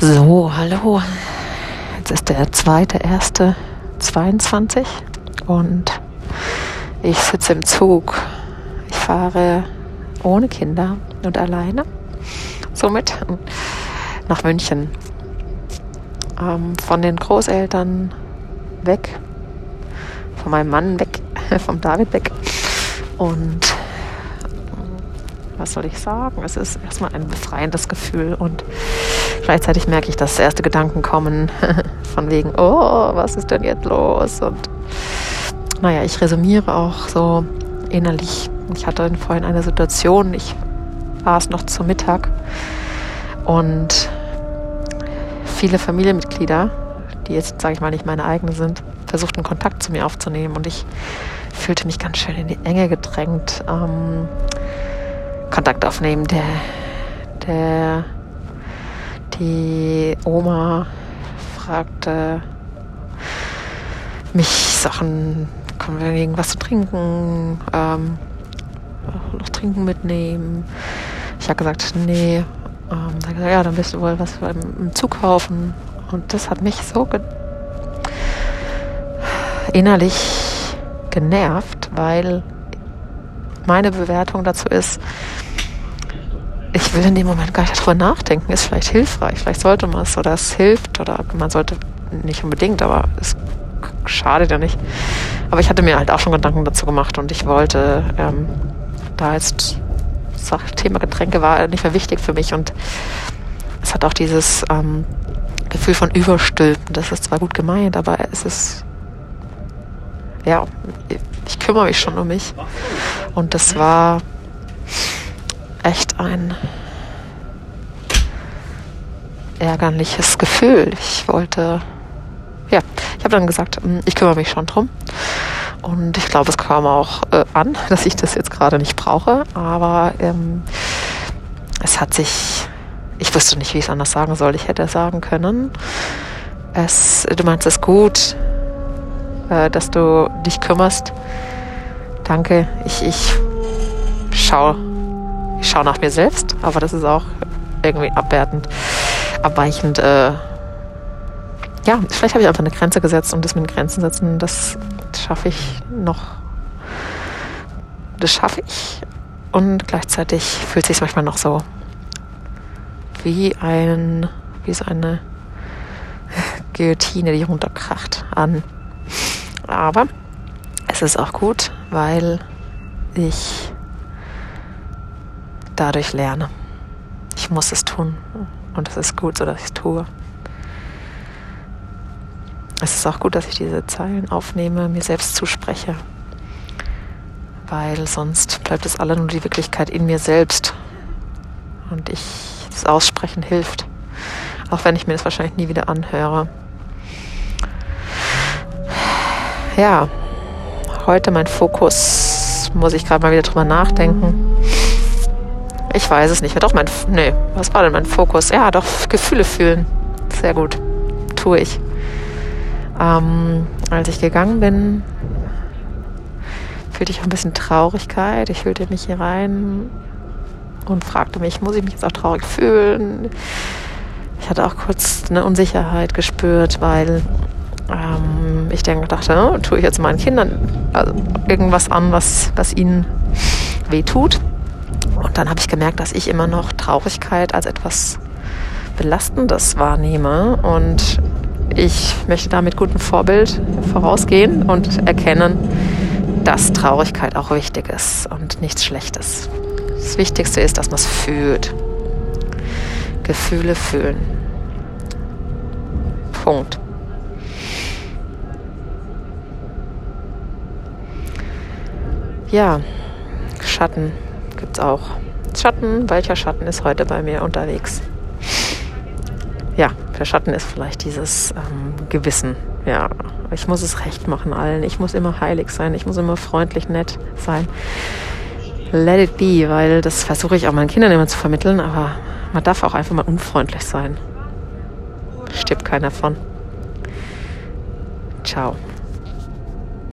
So, hallo. Jetzt ist der zweite, erste 22 und ich sitze im Zug. Ich fahre ohne Kinder und alleine somit nach München. Ähm, von den Großeltern weg, von meinem Mann weg, vom David weg. Und was soll ich sagen? Es ist erstmal ein befreiendes Gefühl und gleichzeitig merke ich, dass erste Gedanken kommen von wegen, oh, was ist denn jetzt los? Und naja, ich resümiere auch so innerlich. Ich hatte vorhin eine Situation, ich war es noch zu Mittag und viele Familienmitglieder, die jetzt, sage ich mal, nicht meine eigene sind, versuchten Kontakt zu mir aufzunehmen und ich fühlte mich ganz schön in die Enge gedrängt. Ähm, Kontakt aufnehmen. Der, der, die Oma fragte mich Sachen, können wir irgendwas zu trinken, ähm, noch trinken mitnehmen. Ich habe gesagt, nee. Ähm, dann gesagt, ja, dann bist du wohl was im Zug kaufen. Und das hat mich so ge innerlich genervt, weil meine Bewertung dazu ist, ich will in dem Moment gar nicht darüber nachdenken, ist vielleicht hilfreich, vielleicht sollte man es oder es hilft oder man sollte nicht unbedingt, aber es schadet ja nicht. Aber ich hatte mir halt auch schon Gedanken dazu gemacht und ich wollte ähm, da jetzt das Thema Getränke war nicht mehr wichtig für mich und es hat auch dieses ähm, Gefühl von Überstülpen. Das ist zwar gut gemeint, aber es ist ja, ich kümmere mich schon um mich und das war echt ein ärgerliches Gefühl. Ich wollte, ja, ich habe dann gesagt, hm, ich kümmere mich schon drum. Und ich glaube, es kam auch äh, an, dass ich das jetzt gerade nicht brauche. Aber ähm, es hat sich, ich wusste nicht, wie ich es anders sagen soll. Ich hätte sagen können, es, du meinst es gut, äh, dass du dich kümmerst. Danke, ich, ich schaue ich schaue nach mir selbst, aber das ist auch irgendwie abwertend, abweichend. Äh, ja, vielleicht habe ich einfach eine Grenze gesetzt und das mit Grenzen setzen, das schaffe ich noch. Das schaffe ich und gleichzeitig fühlt sich manchmal noch so wie ein, wie so eine Guillotine, die runterkracht an. Aber es ist auch gut, weil ich dadurch lerne. Ich muss es tun und es ist gut so, dass ich es tue. Es ist auch gut, dass ich diese Zeilen aufnehme, mir selbst zuspreche, weil sonst bleibt es alle nur die Wirklichkeit in mir selbst und ich das Aussprechen hilft, auch wenn ich mir das wahrscheinlich nie wieder anhöre. Ja, heute mein Fokus, muss ich gerade mal wieder drüber nachdenken ich weiß es nicht. Doch mein. Nee, was war denn mein Fokus? Ja, doch, Gefühle fühlen. Sehr gut. Tue ich. Ähm, als ich gegangen bin, fühlte ich auch ein bisschen Traurigkeit. Ich fühlte mich hier rein und fragte mich, muss ich mich jetzt auch traurig fühlen? Ich hatte auch kurz eine Unsicherheit gespürt, weil ähm, ich dann dachte, oh, tue ich jetzt meinen Kindern also irgendwas an, was, was ihnen weh tut. Und dann habe ich gemerkt, dass ich immer noch Traurigkeit als etwas Belastendes wahrnehme. Und ich möchte da mit gutem Vorbild vorausgehen und erkennen, dass Traurigkeit auch wichtig ist und nichts Schlechtes. Das Wichtigste ist, dass man es fühlt. Gefühle fühlen. Punkt. Ja, Schatten gibt es auch. Schatten, welcher Schatten ist heute bei mir unterwegs? Ja, der Schatten ist vielleicht dieses ähm, Gewissen. Ja, ich muss es recht machen allen. Ich muss immer heilig sein. Ich muss immer freundlich, nett sein. Let it be, weil das versuche ich auch meinen Kindern immer zu vermitteln. Aber man darf auch einfach mal unfreundlich sein. Stirbt keiner von. Ciao.